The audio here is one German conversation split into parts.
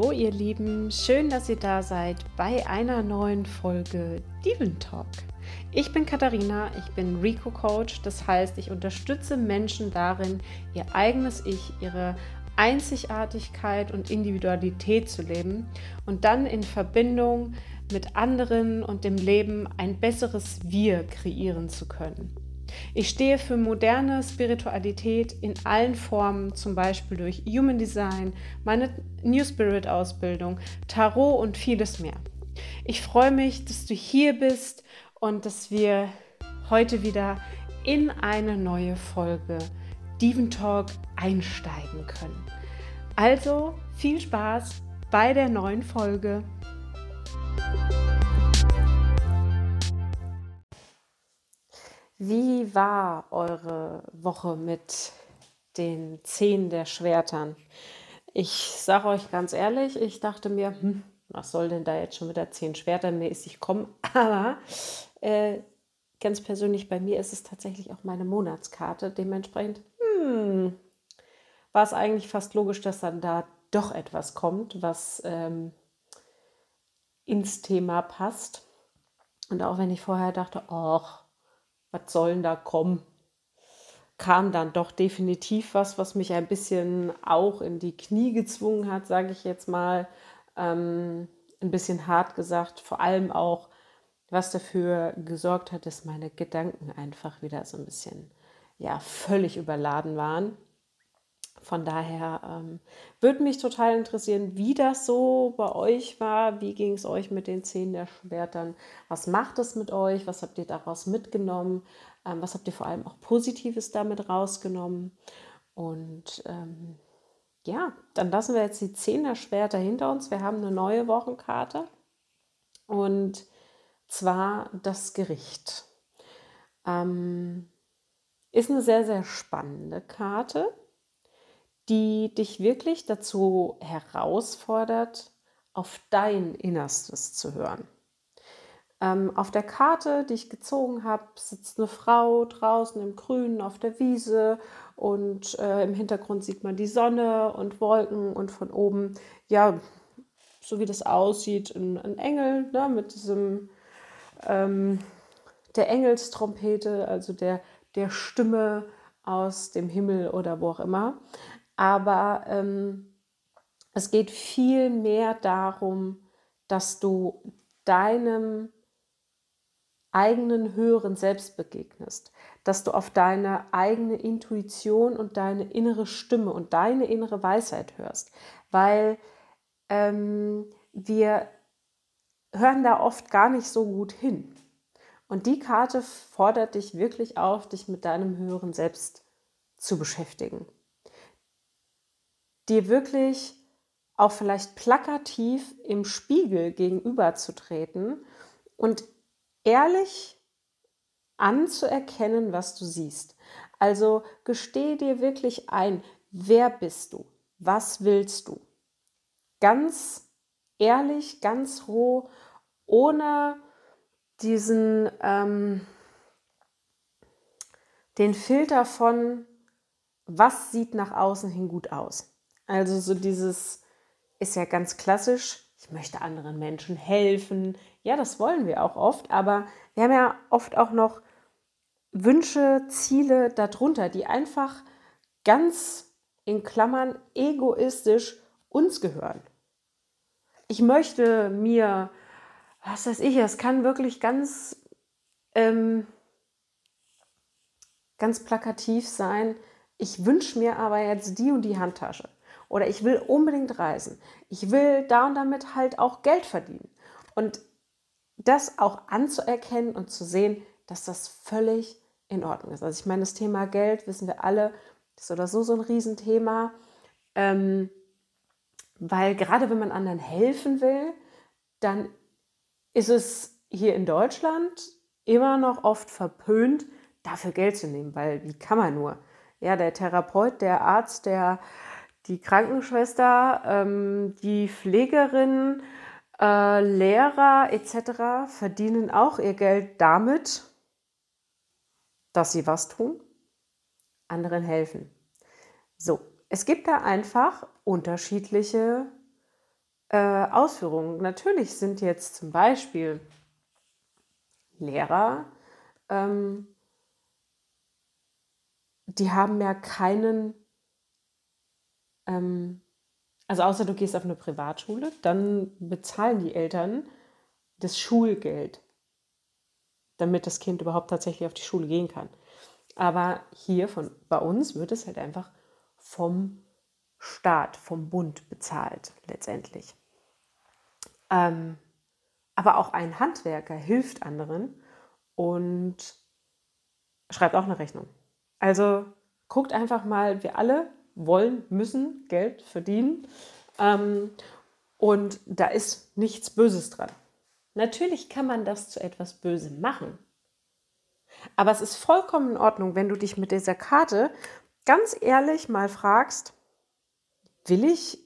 Hallo ihr Lieben, schön, dass ihr da seid bei einer neuen Folge Diven Talk. Ich bin Katharina, ich bin Rico Coach, das heißt, ich unterstütze Menschen darin, ihr eigenes Ich, ihre Einzigartigkeit und Individualität zu leben und dann in Verbindung mit anderen und dem Leben ein besseres Wir kreieren zu können. Ich stehe für moderne Spiritualität in allen Formen, zum Beispiel durch Human Design, meine New Spirit Ausbildung, Tarot und vieles mehr. Ich freue mich, dass du hier bist und dass wir heute wieder in eine neue Folge Diven Talk einsteigen können. Also viel Spaß bei der neuen Folge. Wie war eure Woche mit den Zehn der Schwertern? Ich sage euch ganz ehrlich, ich dachte mir, hm, was soll denn da jetzt schon mit der Zehn Schwerter mäßig kommen? Aber äh, ganz persönlich bei mir ist es tatsächlich auch meine Monatskarte. Dementsprechend hm, war es eigentlich fast logisch, dass dann da doch etwas kommt, was ähm, ins Thema passt. Und auch wenn ich vorher dachte, ach, was soll denn da kommen? Kam dann doch definitiv was, was mich ein bisschen auch in die Knie gezwungen hat, sage ich jetzt mal. Ähm, ein bisschen hart gesagt, vor allem auch, was dafür gesorgt hat, dass meine Gedanken einfach wieder so ein bisschen, ja, völlig überladen waren. Von daher ähm, würde mich total interessieren, wie das so bei euch war. Wie ging es euch mit den Zehn der Schwertern? Was macht es mit euch? Was habt ihr daraus mitgenommen? Ähm, was habt ihr vor allem auch Positives damit rausgenommen? Und ähm, ja, dann lassen wir jetzt die Zehn der Schwerter hinter uns. Wir haben eine neue Wochenkarte und zwar das Gericht. Ähm, ist eine sehr, sehr spannende Karte die dich wirklich dazu herausfordert, auf dein Innerstes zu hören. Ähm, auf der Karte, die ich gezogen habe, sitzt eine Frau draußen im Grünen auf der Wiese und äh, im Hintergrund sieht man die Sonne und Wolken und von oben, ja, so wie das aussieht, ein, ein Engel ne, mit diesem, ähm, der Engelstrompete, also der, der Stimme aus dem Himmel oder wo auch immer aber ähm, es geht viel mehr darum, dass du deinem eigenen höheren Selbst begegnest, dass du auf deine eigene Intuition und deine innere Stimme und deine innere Weisheit hörst, weil ähm, wir hören da oft gar nicht so gut hin. Und die Karte fordert dich wirklich auf, dich mit deinem höheren Selbst zu beschäftigen dir wirklich auch vielleicht plakativ im Spiegel gegenüberzutreten und ehrlich anzuerkennen, was du siehst. Also gestehe dir wirklich ein, wer bist du? Was willst du? Ganz ehrlich, ganz roh, ohne diesen ähm, den Filter von was sieht nach außen hin gut aus. Also so dieses ist ja ganz klassisch, ich möchte anderen Menschen helfen. Ja, das wollen wir auch oft, aber wir haben ja oft auch noch Wünsche, Ziele darunter, die einfach ganz in Klammern egoistisch uns gehören. Ich möchte mir, was weiß ich, es kann wirklich ganz, ähm, ganz plakativ sein. Ich wünsche mir aber jetzt die und die Handtasche. Oder ich will unbedingt reisen. Ich will da und damit halt auch Geld verdienen. Und das auch anzuerkennen und zu sehen, dass das völlig in Ordnung ist. Also ich meine, das Thema Geld, wissen wir alle, ist oder so so ein Riesenthema. Ähm, weil gerade wenn man anderen helfen will, dann ist es hier in Deutschland immer noch oft verpönt, dafür Geld zu nehmen, weil wie kann man nur? Ja, der Therapeut, der Arzt, der die Krankenschwester, ähm, die Pflegerin, äh, Lehrer etc. verdienen auch ihr Geld damit, dass sie was tun, anderen helfen. So, es gibt da einfach unterschiedliche äh, Ausführungen. Natürlich sind jetzt zum Beispiel Lehrer, ähm, die haben ja keinen, ähm, also außer du gehst auf eine Privatschule, dann bezahlen die Eltern das Schulgeld, damit das Kind überhaupt tatsächlich auf die Schule gehen kann. Aber hier von, bei uns wird es halt einfach vom Staat, vom Bund bezahlt letztendlich. Ähm, aber auch ein Handwerker hilft anderen und schreibt auch eine Rechnung. Also guckt einfach mal, wir alle wollen, müssen Geld verdienen. Ähm, und da ist nichts Böses dran. Natürlich kann man das zu etwas Bösem machen. Aber es ist vollkommen in Ordnung, wenn du dich mit dieser Karte ganz ehrlich mal fragst, will ich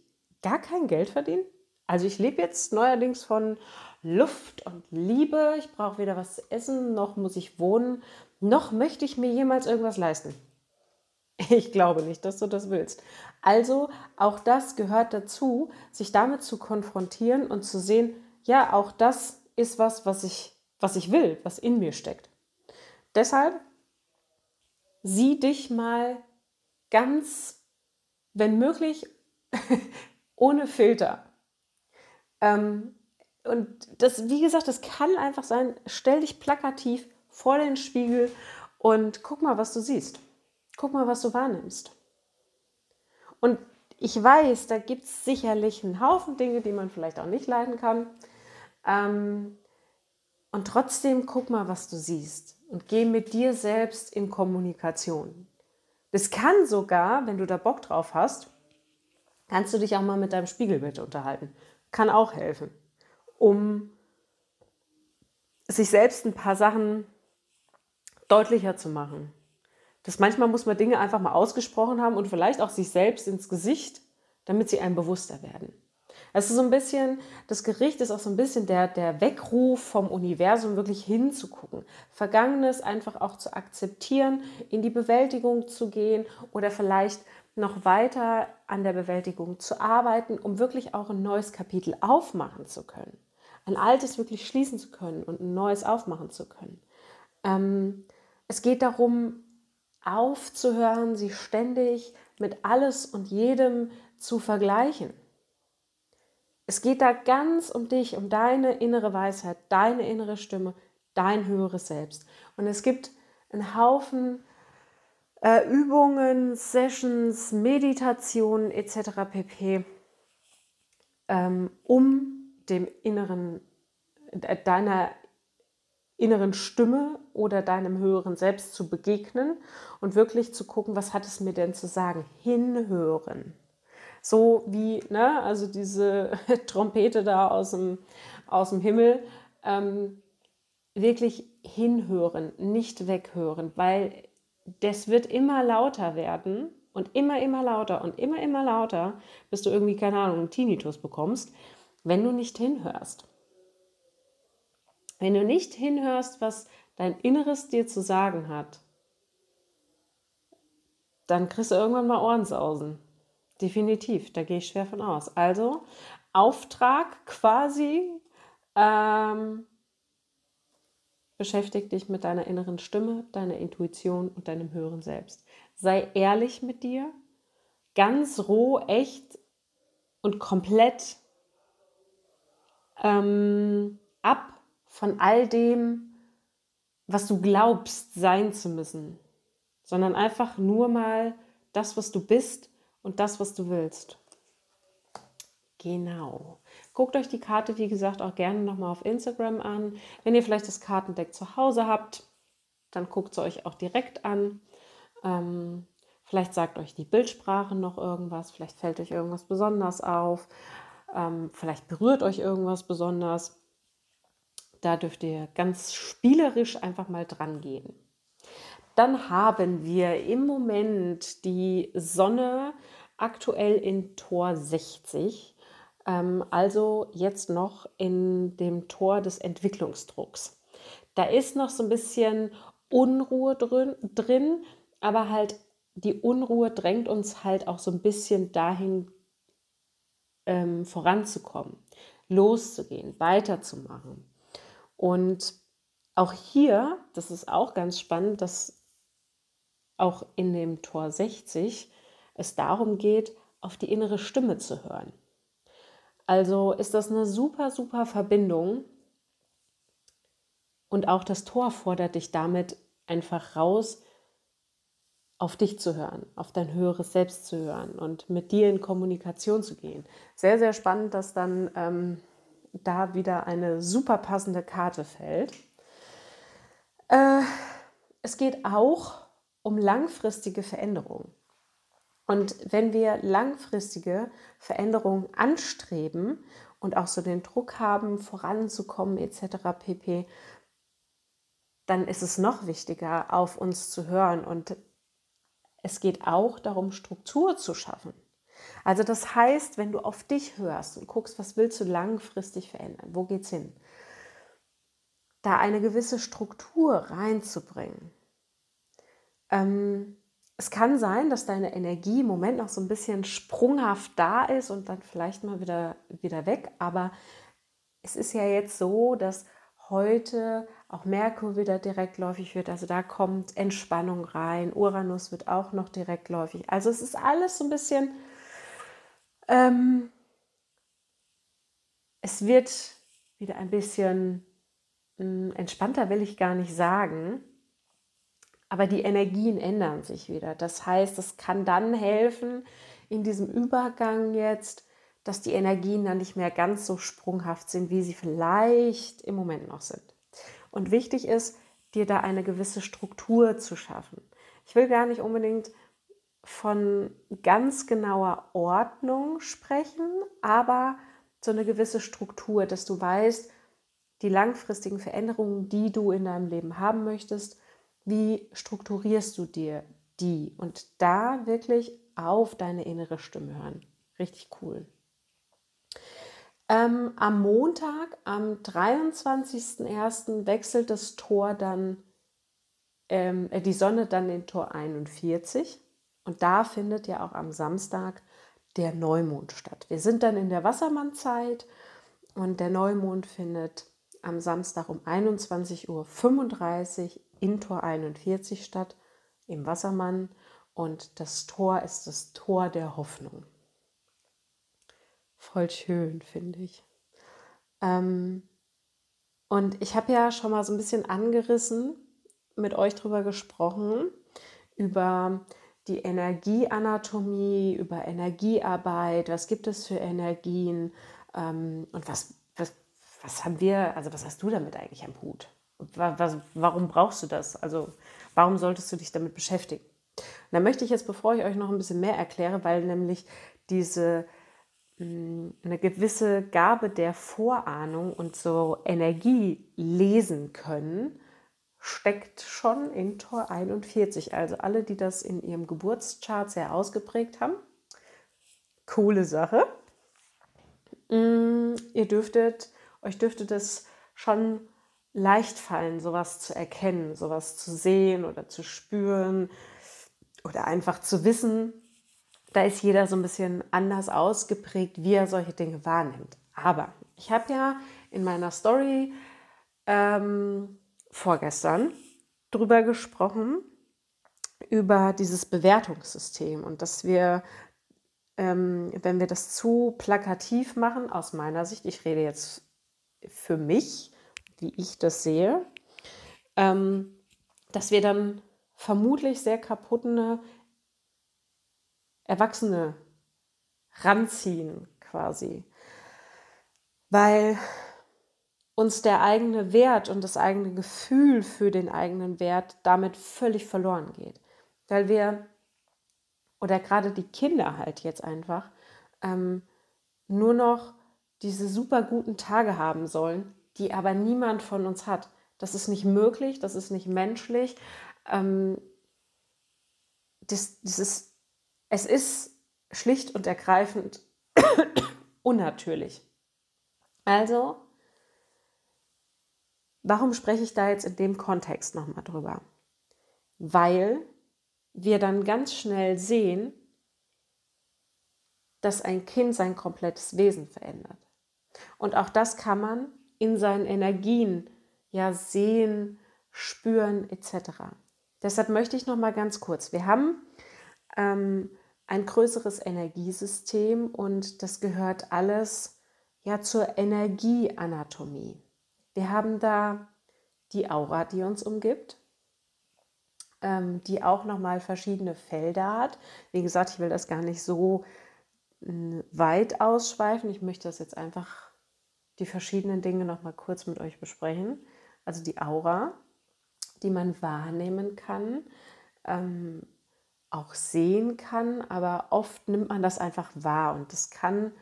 gar kein Geld verdienen? Also ich lebe jetzt neuerdings von Luft und Liebe. Ich brauche weder was zu essen, noch muss ich wohnen, noch möchte ich mir jemals irgendwas leisten. Ich glaube nicht, dass du das willst. Also auch das gehört dazu, sich damit zu konfrontieren und zu sehen, ja, auch das ist was, was ich, was ich will, was in mir steckt. Deshalb sieh dich mal ganz, wenn möglich, ohne Filter. Ähm, und das, wie gesagt, das kann einfach sein, stell dich plakativ vor den Spiegel und guck mal, was du siehst. Guck mal, was du wahrnimmst. Und ich weiß, da gibt es sicherlich einen Haufen Dinge, die man vielleicht auch nicht leiden kann. Ähm, und trotzdem guck mal, was du siehst und geh mit dir selbst in Kommunikation. Das kann sogar, wenn du da Bock drauf hast, kannst du dich auch mal mit deinem Spiegelbild unterhalten. Kann auch helfen, um sich selbst ein paar Sachen deutlicher zu machen. Das manchmal muss man Dinge einfach mal ausgesprochen haben und vielleicht auch sich selbst ins Gesicht, damit sie einem bewusster werden. Es ist so ein bisschen, das Gericht ist auch so ein bisschen der, der Weckruf vom Universum, wirklich hinzugucken. Vergangenes einfach auch zu akzeptieren, in die Bewältigung zu gehen oder vielleicht noch weiter an der Bewältigung zu arbeiten, um wirklich auch ein neues Kapitel aufmachen zu können. Ein altes wirklich schließen zu können und ein neues aufmachen zu können. Ähm, es geht darum, aufzuhören, sie ständig mit alles und jedem zu vergleichen. Es geht da ganz um dich, um deine innere Weisheit, deine innere Stimme, dein höheres Selbst. Und es gibt einen Haufen äh, Übungen, Sessions, Meditationen etc. pp, ähm, um dem inneren, äh, deiner inneren Stimme oder deinem höheren Selbst zu begegnen und wirklich zu gucken, was hat es mir denn zu sagen? Hinhören. So wie, ne, also diese Trompete da aus dem, aus dem Himmel, ähm, wirklich hinhören, nicht weghören, weil das wird immer lauter werden und immer, immer lauter und immer, immer lauter, bis du irgendwie, keine Ahnung, einen Tinnitus bekommst, wenn du nicht hinhörst. Wenn du nicht hinhörst, was dein Inneres dir zu sagen hat, dann kriegst du irgendwann mal Ohrensausen. Definitiv, da gehe ich schwer von aus. Also Auftrag quasi, ähm, beschäftige dich mit deiner inneren Stimme, deiner Intuition und deinem höheren Selbst. Sei ehrlich mit dir, ganz roh, echt und komplett ähm, ab von all dem, was du glaubst sein zu müssen, sondern einfach nur mal das, was du bist und das, was du willst. Genau. Guckt euch die Karte, wie gesagt, auch gerne nochmal auf Instagram an. Wenn ihr vielleicht das Kartendeck zu Hause habt, dann guckt es euch auch direkt an. Ähm, vielleicht sagt euch die Bildsprache noch irgendwas, vielleicht fällt euch irgendwas besonders auf, ähm, vielleicht berührt euch irgendwas besonders. Da dürft ihr ganz spielerisch einfach mal dran gehen. Dann haben wir im Moment die Sonne aktuell in Tor 60, ähm, also jetzt noch in dem Tor des Entwicklungsdrucks. Da ist noch so ein bisschen Unruhe drin, drin, aber halt die Unruhe drängt uns halt auch so ein bisschen dahin ähm, voranzukommen, loszugehen, weiterzumachen. Und auch hier, das ist auch ganz spannend, dass auch in dem Tor 60 es darum geht, auf die innere Stimme zu hören. Also ist das eine super, super Verbindung. Und auch das Tor fordert dich damit einfach raus, auf dich zu hören, auf dein höheres Selbst zu hören und mit dir in Kommunikation zu gehen. Sehr, sehr spannend, dass dann ähm, da wieder eine super passende Karte fällt. Äh, es geht auch um langfristige Veränderungen. Und wenn wir langfristige Veränderungen anstreben und auch so den Druck haben, voranzukommen etc. pp., dann ist es noch wichtiger, auf uns zu hören. Und es geht auch darum, Struktur zu schaffen. Also das heißt, wenn du auf dich hörst und guckst, was willst du langfristig verändern, wo geht's hin, da eine gewisse Struktur reinzubringen. Ähm, es kann sein, dass deine Energie im Moment noch so ein bisschen sprunghaft da ist und dann vielleicht mal wieder, wieder weg. Aber es ist ja jetzt so, dass heute auch Merkur wieder direktläufig wird. Also da kommt Entspannung rein. Uranus wird auch noch direktläufig. Also es ist alles so ein bisschen ähm, es wird wieder ein bisschen mh, hm, entspannter, will ich gar nicht sagen, aber die Energien ändern sich wieder. Das heißt, es kann dann helfen in diesem Übergang jetzt, dass die Energien dann nicht mehr ganz so sprunghaft sind, wie sie vielleicht im Moment noch sind. Und wichtig ist, dir da eine gewisse Struktur zu schaffen. Ich will gar nicht unbedingt von ganz genauer Ordnung sprechen, aber so eine gewisse Struktur, dass du weißt, die langfristigen Veränderungen, die du in deinem Leben haben möchtest, wie strukturierst du dir die und da wirklich auf deine innere Stimme hören. Richtig cool. Ähm, am Montag, am 23.01. wechselt das Tor dann, ähm, äh, die Sonne dann in Tor 41. Und da findet ja auch am Samstag der Neumond statt. Wir sind dann in der Wassermannzeit und der Neumond findet am Samstag um 21.35 Uhr in Tor 41 statt, im Wassermann. Und das Tor ist das Tor der Hoffnung. Voll schön, finde ich. Ähm, und ich habe ja schon mal so ein bisschen angerissen, mit euch drüber gesprochen, über die Energieanatomie, über Energiearbeit, was gibt es für Energien ähm, und was, was, was haben wir, also was hast du damit eigentlich am Hut? Was, warum brauchst du das? Also warum solltest du dich damit beschäftigen? Und da möchte ich jetzt, bevor ich euch noch ein bisschen mehr erkläre, weil nämlich diese hm, eine gewisse Gabe der Vorahnung und so Energie lesen können, steckt schon in Tor 41. Also alle, die das in ihrem Geburtschart sehr ausgeprägt haben. Coole Sache. Mm, ihr dürftet, euch dürfte das schon leicht fallen, sowas zu erkennen, sowas zu sehen oder zu spüren oder einfach zu wissen. Da ist jeder so ein bisschen anders ausgeprägt, wie er solche Dinge wahrnimmt. Aber ich habe ja in meiner Story ähm, vorgestern drüber gesprochen, über dieses Bewertungssystem und dass wir, ähm, wenn wir das zu plakativ machen, aus meiner Sicht, ich rede jetzt für mich, wie ich das sehe, ähm, dass wir dann vermutlich sehr kaputte Erwachsene ranziehen quasi. Weil uns der eigene Wert und das eigene Gefühl für den eigenen Wert damit völlig verloren geht. Weil wir, oder gerade die Kinder halt jetzt einfach, ähm, nur noch diese super guten Tage haben sollen, die aber niemand von uns hat. Das ist nicht möglich, das ist nicht menschlich. Ähm, das, das ist, es ist schlicht und ergreifend unnatürlich. Also Warum spreche ich da jetzt in dem Kontext nochmal drüber? Weil wir dann ganz schnell sehen, dass ein Kind sein komplettes Wesen verändert. Und auch das kann man in seinen Energien ja sehen, spüren etc. Deshalb möchte ich noch mal ganz kurz. Wir haben ähm, ein größeres Energiesystem und das gehört alles ja zur Energieanatomie. Wir haben da die Aura, die uns umgibt, ähm, die auch nochmal verschiedene Felder hat. Wie gesagt, ich will das gar nicht so äh, weit ausschweifen. Ich möchte das jetzt einfach die verschiedenen Dinge nochmal kurz mit euch besprechen. Also die Aura, die man wahrnehmen kann, ähm, auch sehen kann, aber oft nimmt man das einfach wahr und das kann,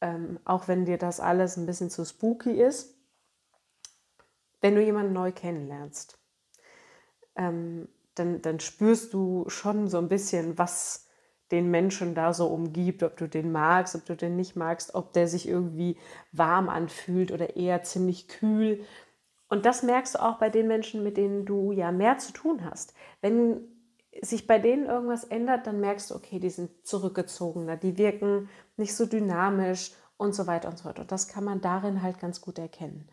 ähm, auch wenn dir das alles ein bisschen zu spooky ist, wenn du jemanden neu kennenlernst, ähm, dann, dann spürst du schon so ein bisschen, was den Menschen da so umgibt, ob du den magst, ob du den nicht magst, ob der sich irgendwie warm anfühlt oder eher ziemlich kühl. Und das merkst du auch bei den Menschen, mit denen du ja mehr zu tun hast. Wenn sich bei denen irgendwas ändert, dann merkst du, okay, die sind zurückgezogener, die wirken nicht so dynamisch und so weiter und so fort. Und das kann man darin halt ganz gut erkennen.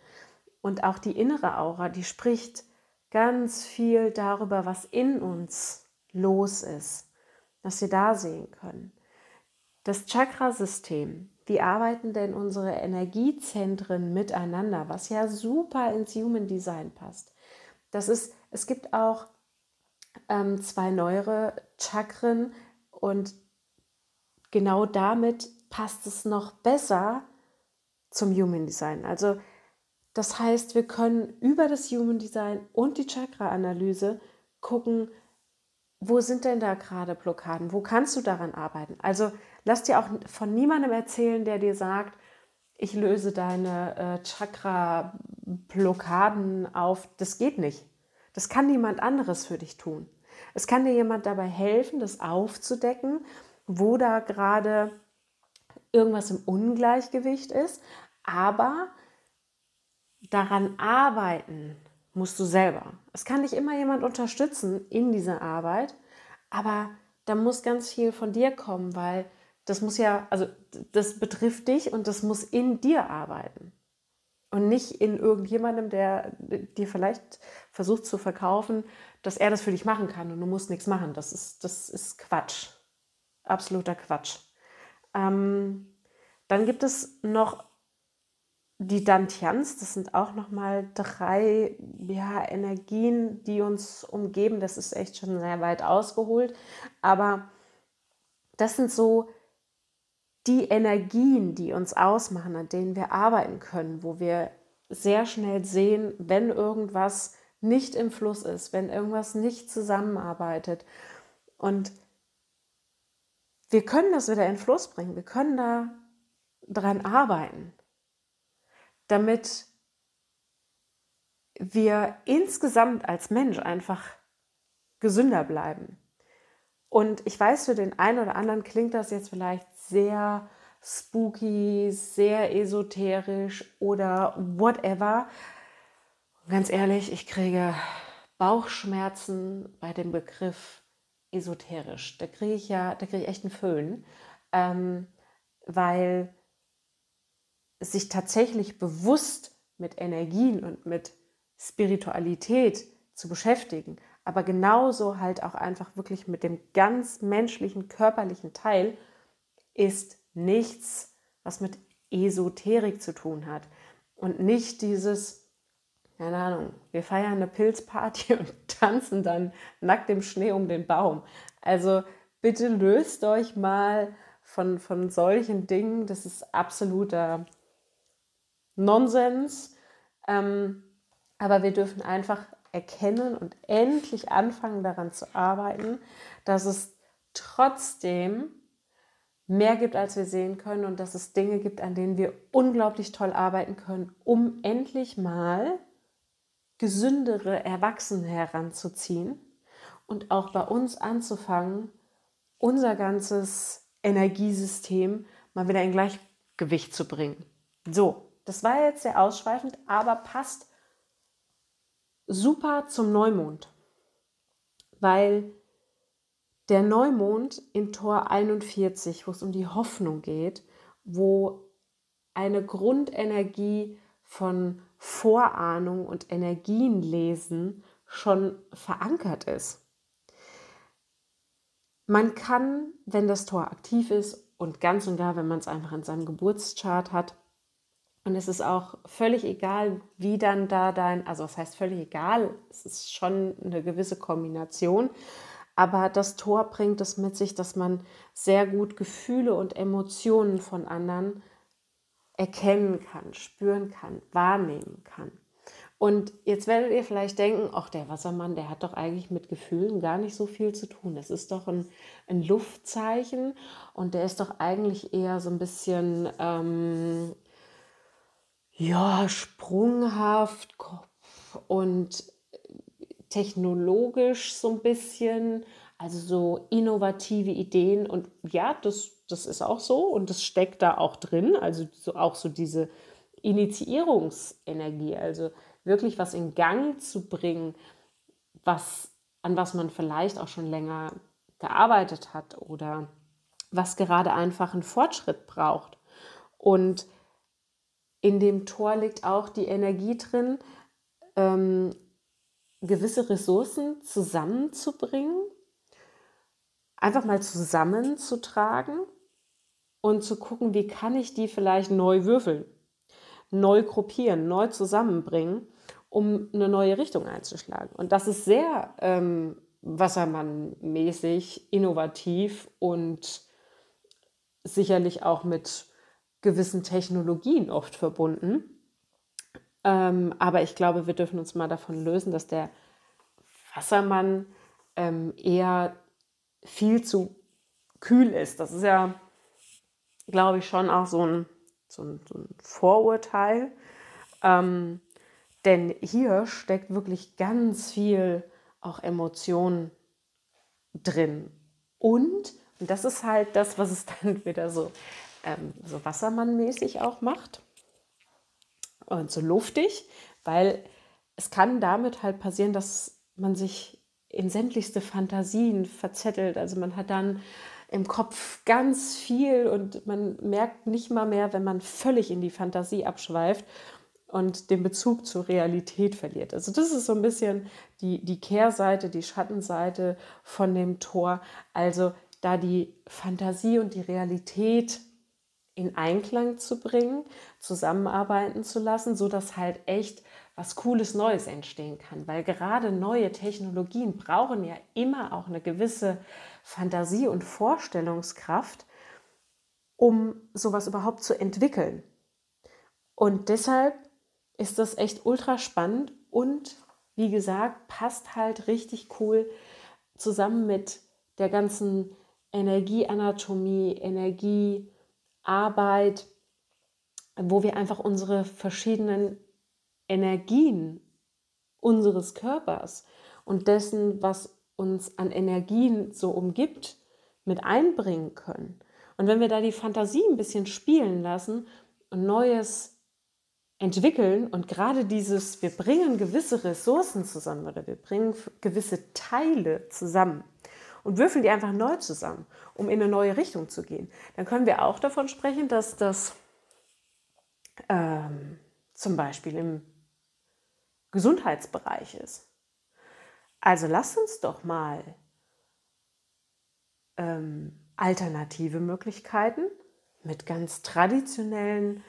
Und auch die innere Aura, die spricht ganz viel darüber, was in uns los ist, dass wir da sehen können. Das Chakrasystem, wie arbeiten denn unsere Energiezentren miteinander, was ja super ins Human Design passt. Das ist, es gibt auch ähm, zwei neuere Chakren und genau damit passt es noch besser zum Human Design. Also das heißt, wir können über das Human Design und die Chakra-Analyse gucken, wo sind denn da gerade Blockaden? Wo kannst du daran arbeiten? Also lass dir auch von niemandem erzählen, der dir sagt, ich löse deine äh, Chakra-Blockaden auf. Das geht nicht. Das kann niemand anderes für dich tun. Es kann dir jemand dabei helfen, das aufzudecken, wo da gerade irgendwas im Ungleichgewicht ist. Aber daran arbeiten musst du selber. Es kann dich immer jemand unterstützen in dieser Arbeit, aber da muss ganz viel von dir kommen, weil das muss ja, also das betrifft dich und das muss in dir arbeiten. Und nicht in irgendjemandem, der dir vielleicht versucht zu verkaufen, dass er das für dich machen kann und du musst nichts machen. Das ist, das ist Quatsch. Absoluter Quatsch. Ähm, dann gibt es noch die Dantians, das sind auch nochmal drei ja, Energien, die uns umgeben. Das ist echt schon sehr weit ausgeholt. Aber das sind so die Energien, die uns ausmachen, an denen wir arbeiten können, wo wir sehr schnell sehen, wenn irgendwas nicht im Fluss ist, wenn irgendwas nicht zusammenarbeitet. Und wir können das wieder in Fluss bringen. Wir können da dran arbeiten damit wir insgesamt als Mensch einfach gesünder bleiben. Und ich weiß, für den einen oder anderen klingt das jetzt vielleicht sehr spooky, sehr esoterisch oder whatever. ganz ehrlich, ich kriege Bauchschmerzen bei dem Begriff esoterisch. Da kriege ich ja, da kriege ich echt einen Föhn, ähm, weil sich tatsächlich bewusst mit Energien und mit Spiritualität zu beschäftigen, aber genauso halt auch einfach wirklich mit dem ganz menschlichen, körperlichen Teil, ist nichts, was mit Esoterik zu tun hat. Und nicht dieses, keine Ahnung, wir feiern eine Pilzparty und tanzen dann nackt im Schnee um den Baum. Also bitte löst euch mal von, von solchen Dingen. Das ist absoluter Nonsens. Ähm, aber wir dürfen einfach erkennen und endlich anfangen daran zu arbeiten, dass es trotzdem mehr gibt, als wir sehen können und dass es Dinge gibt, an denen wir unglaublich toll arbeiten können, um endlich mal gesündere Erwachsene heranzuziehen und auch bei uns anzufangen, unser ganzes Energiesystem mal wieder in Gleichgewicht zu bringen. So, das war jetzt sehr ausschweifend, aber passt super zum Neumond, weil der Neumond in Tor 41, wo es um die Hoffnung geht, wo eine Grundenergie von Vorahnung und Energienlesen schon verankert ist. Man kann, wenn das Tor aktiv ist und ganz und gar, wenn man es einfach in seinem Geburtschart hat, und es ist auch völlig egal, wie dann da dein, also es heißt völlig egal, es ist schon eine gewisse Kombination, aber das Tor bringt es mit sich, dass man sehr gut Gefühle und Emotionen von anderen erkennen kann, spüren kann, wahrnehmen kann. Und jetzt werdet ihr vielleicht denken, ach, der Wassermann, der hat doch eigentlich mit Gefühlen gar nicht so viel zu tun. Das ist doch ein, ein Luftzeichen und der ist doch eigentlich eher so ein bisschen, ähm, ja, sprunghaft und technologisch so ein bisschen, also so innovative Ideen. Und ja, das, das ist auch so und das steckt da auch drin. Also so, auch so diese Initiierungsenergie, also wirklich was in Gang zu bringen, was, an was man vielleicht auch schon länger gearbeitet hat oder was gerade einfach einen Fortschritt braucht. Und in dem Tor liegt auch die Energie drin, ähm, gewisse Ressourcen zusammenzubringen, einfach mal zusammenzutragen und zu gucken, wie kann ich die vielleicht neu würfeln, neu gruppieren, neu zusammenbringen, um eine neue Richtung einzuschlagen. Und das ist sehr ähm, Wassermann-mäßig, innovativ und sicherlich auch mit gewissen Technologien oft verbunden. Ähm, aber ich glaube, wir dürfen uns mal davon lösen, dass der Wassermann ähm, eher viel zu kühl ist. Das ist ja, glaube ich, schon auch so ein, so ein, so ein Vorurteil. Ähm, denn hier steckt wirklich ganz viel auch Emotion drin. Und, und das ist halt das, was es dann wieder so, ähm, so Wassermann-mäßig auch macht und so luftig, weil es kann damit halt passieren, dass man sich in sämtlichste Fantasien verzettelt. Also man hat dann im Kopf ganz viel und man merkt nicht mal mehr, wenn man völlig in die Fantasie abschweift und den Bezug zur Realität verliert. Also das ist so ein bisschen die, die Kehrseite, die Schattenseite von dem Tor. Also da die Fantasie und die Realität in Einklang zu bringen, zusammenarbeiten zu lassen, so dass halt echt was Cooles Neues entstehen kann. Weil gerade neue Technologien brauchen ja immer auch eine gewisse Fantasie und Vorstellungskraft, um sowas überhaupt zu entwickeln. Und deshalb ist das echt ultra spannend und wie gesagt, passt halt richtig cool zusammen mit der ganzen Energieanatomie, Energie, Arbeit, wo wir einfach unsere verschiedenen Energien unseres Körpers und dessen, was uns an Energien so umgibt, mit einbringen können. Und wenn wir da die Fantasie ein bisschen spielen lassen und Neues entwickeln und gerade dieses, wir bringen gewisse Ressourcen zusammen oder wir bringen gewisse Teile zusammen, und würfeln die einfach neu zusammen, um in eine neue Richtung zu gehen. Dann können wir auch davon sprechen, dass das ähm, zum Beispiel im Gesundheitsbereich ist. Also lasst uns doch mal ähm, alternative Möglichkeiten mit ganz traditionellen,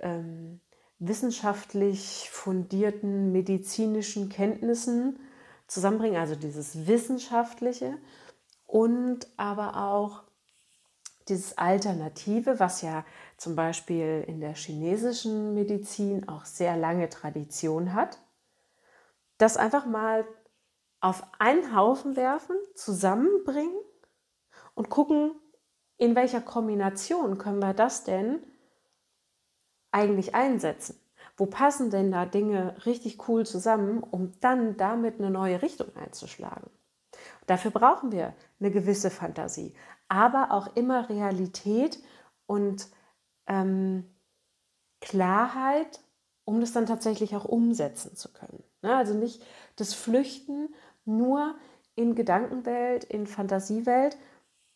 ähm, wissenschaftlich fundierten medizinischen Kenntnissen zusammenbringen, also dieses Wissenschaftliche und aber auch dieses Alternative, was ja zum Beispiel in der chinesischen Medizin auch sehr lange Tradition hat, das einfach mal auf einen Haufen werfen, zusammenbringen und gucken, in welcher Kombination können wir das denn eigentlich einsetzen? Wo passen denn da Dinge richtig cool zusammen, um dann damit eine neue Richtung einzuschlagen? Dafür brauchen wir eine gewisse Fantasie, aber auch immer Realität und ähm, Klarheit, um das dann tatsächlich auch umsetzen zu können. Ne? Also nicht das Flüchten nur in Gedankenwelt, in Fantasiewelt,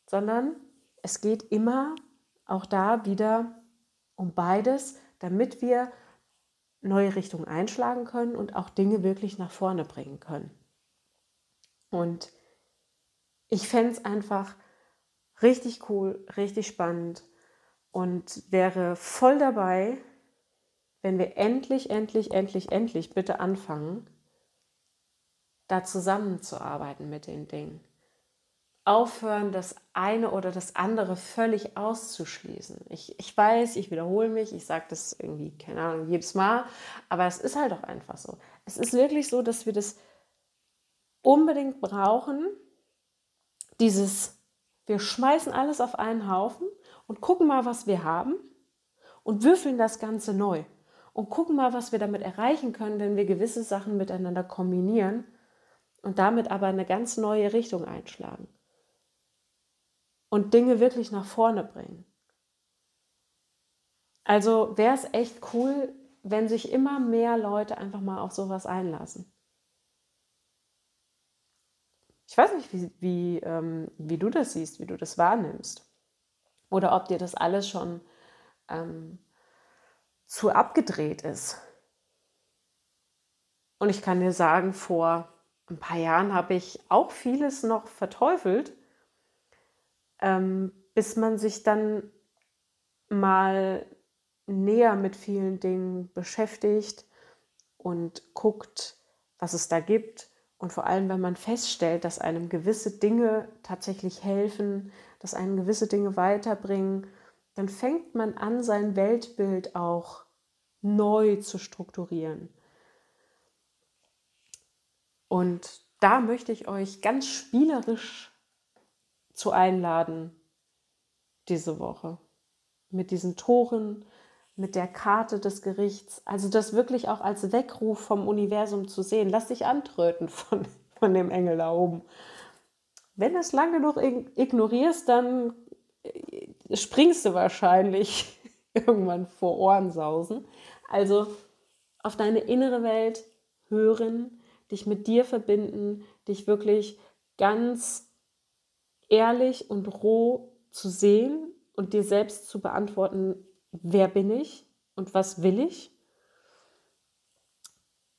sondern es geht immer auch da wieder um beides, damit wir neue Richtungen einschlagen können und auch Dinge wirklich nach vorne bringen können. Und ich fände es einfach richtig cool, richtig spannend und wäre voll dabei, wenn wir endlich, endlich, endlich, endlich bitte anfangen, da zusammenzuarbeiten mit den Dingen. Aufhören, das eine oder das andere völlig auszuschließen. Ich, ich weiß, ich wiederhole mich, ich sage das irgendwie, keine Ahnung, jedes Mal, aber es ist halt auch einfach so. Es ist wirklich so, dass wir das unbedingt brauchen, dieses, wir schmeißen alles auf einen Haufen und gucken mal, was wir haben und würfeln das Ganze neu und gucken mal, was wir damit erreichen können, wenn wir gewisse Sachen miteinander kombinieren und damit aber eine ganz neue Richtung einschlagen und Dinge wirklich nach vorne bringen. Also wäre es echt cool, wenn sich immer mehr Leute einfach mal auf sowas einlassen. Ich weiß nicht, wie, wie, ähm, wie du das siehst, wie du das wahrnimmst. Oder ob dir das alles schon ähm, zu abgedreht ist. Und ich kann dir sagen, vor ein paar Jahren habe ich auch vieles noch verteufelt, ähm, bis man sich dann mal näher mit vielen Dingen beschäftigt und guckt, was es da gibt und vor allem, wenn man feststellt, dass einem gewisse Dinge tatsächlich helfen, dass einem gewisse Dinge weiterbringen, dann fängt man an, sein Weltbild auch neu zu strukturieren. Und da möchte ich euch ganz spielerisch zu einladen diese Woche. Mit diesen Toren, mit der Karte des Gerichts. Also das wirklich auch als Weckruf vom Universum zu sehen. Lass dich antröten von, von dem Engel da oben. Wenn du es lange genug ignorierst, dann äh, springst du wahrscheinlich irgendwann vor Ohrensausen. Also auf deine innere Welt hören, dich mit dir verbinden, dich wirklich ganz ehrlich und roh zu sehen und dir selbst zu beantworten, wer bin ich und was will ich.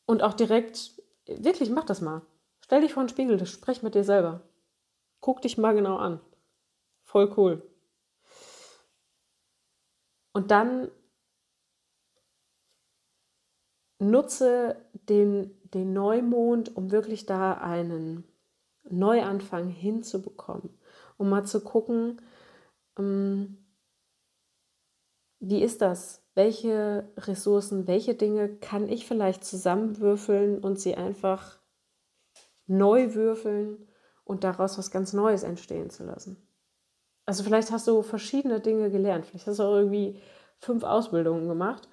Und auch direkt, wirklich, mach das mal. Stell dich vor den Spiegel, sprech mit dir selber. Guck dich mal genau an. Voll cool. Und dann nutze den, den Neumond, um wirklich da einen Neuanfang hinzubekommen. Um mal zu gucken, ähm, wie ist das? Welche Ressourcen, welche Dinge kann ich vielleicht zusammenwürfeln und sie einfach neu würfeln und daraus was ganz Neues entstehen zu lassen? Also vielleicht hast du verschiedene Dinge gelernt, vielleicht hast du auch irgendwie fünf Ausbildungen gemacht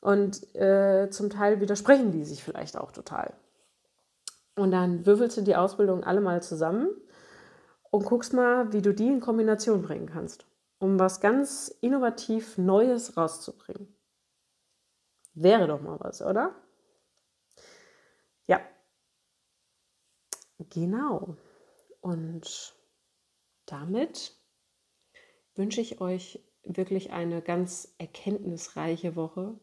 und äh, zum Teil widersprechen die sich vielleicht auch total. Und dann würfelst du die Ausbildung alle mal zusammen und guckst mal, wie du die in Kombination bringen kannst um was ganz innovativ Neues rauszubringen. Wäre doch mal was, oder? Ja. Genau. Und damit wünsche ich euch wirklich eine ganz erkenntnisreiche Woche,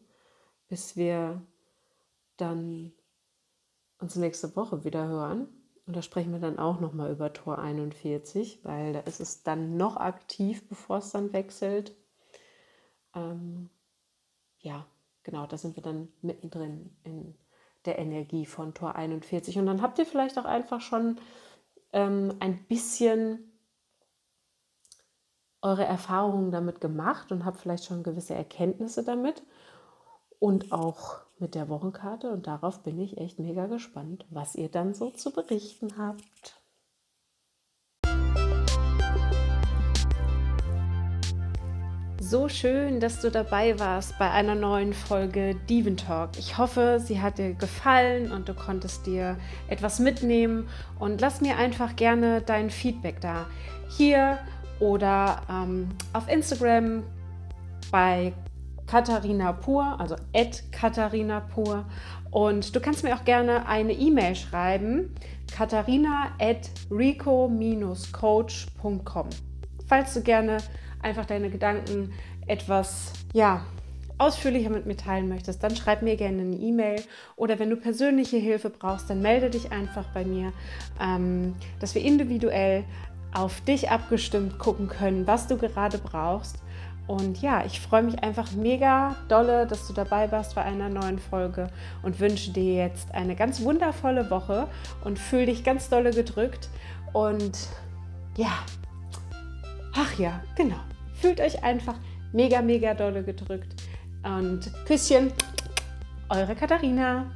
bis wir dann uns nächste Woche wieder hören. Und da sprechen wir dann auch nochmal über Tor 41, weil da ist es dann noch aktiv, bevor es dann wechselt. Ähm, ja, genau, da sind wir dann mittendrin in der Energie von Tor 41. Und dann habt ihr vielleicht auch einfach schon ähm, ein bisschen eure Erfahrungen damit gemacht und habt vielleicht schon gewisse Erkenntnisse damit und auch mit der Wochenkarte. Und darauf bin ich echt mega gespannt, was ihr dann so zu berichten habt. So schön, dass du dabei warst bei einer neuen Folge Diven Talk. Ich hoffe, sie hat dir gefallen und du konntest dir etwas mitnehmen. Und lass mir einfach gerne dein Feedback da. Hier oder ähm, auf Instagram bei Katharina Pur, also at Katharina Pur. Und du kannst mir auch gerne eine E-Mail schreiben, katharina at rico-coach.com. Falls du gerne einfach deine Gedanken etwas, ja, ausführlicher mit mir teilen möchtest, dann schreib mir gerne eine E-Mail oder wenn du persönliche Hilfe brauchst, dann melde dich einfach bei mir, ähm, dass wir individuell auf dich abgestimmt gucken können, was du gerade brauchst. Und ja, ich freue mich einfach mega dolle, dass du dabei warst bei einer neuen Folge und wünsche dir jetzt eine ganz wundervolle Woche und fühle dich ganz dolle gedrückt. Und ja, ach ja, genau, fühlt euch einfach mega, mega dolle gedrückt. Und Küsschen, eure Katharina.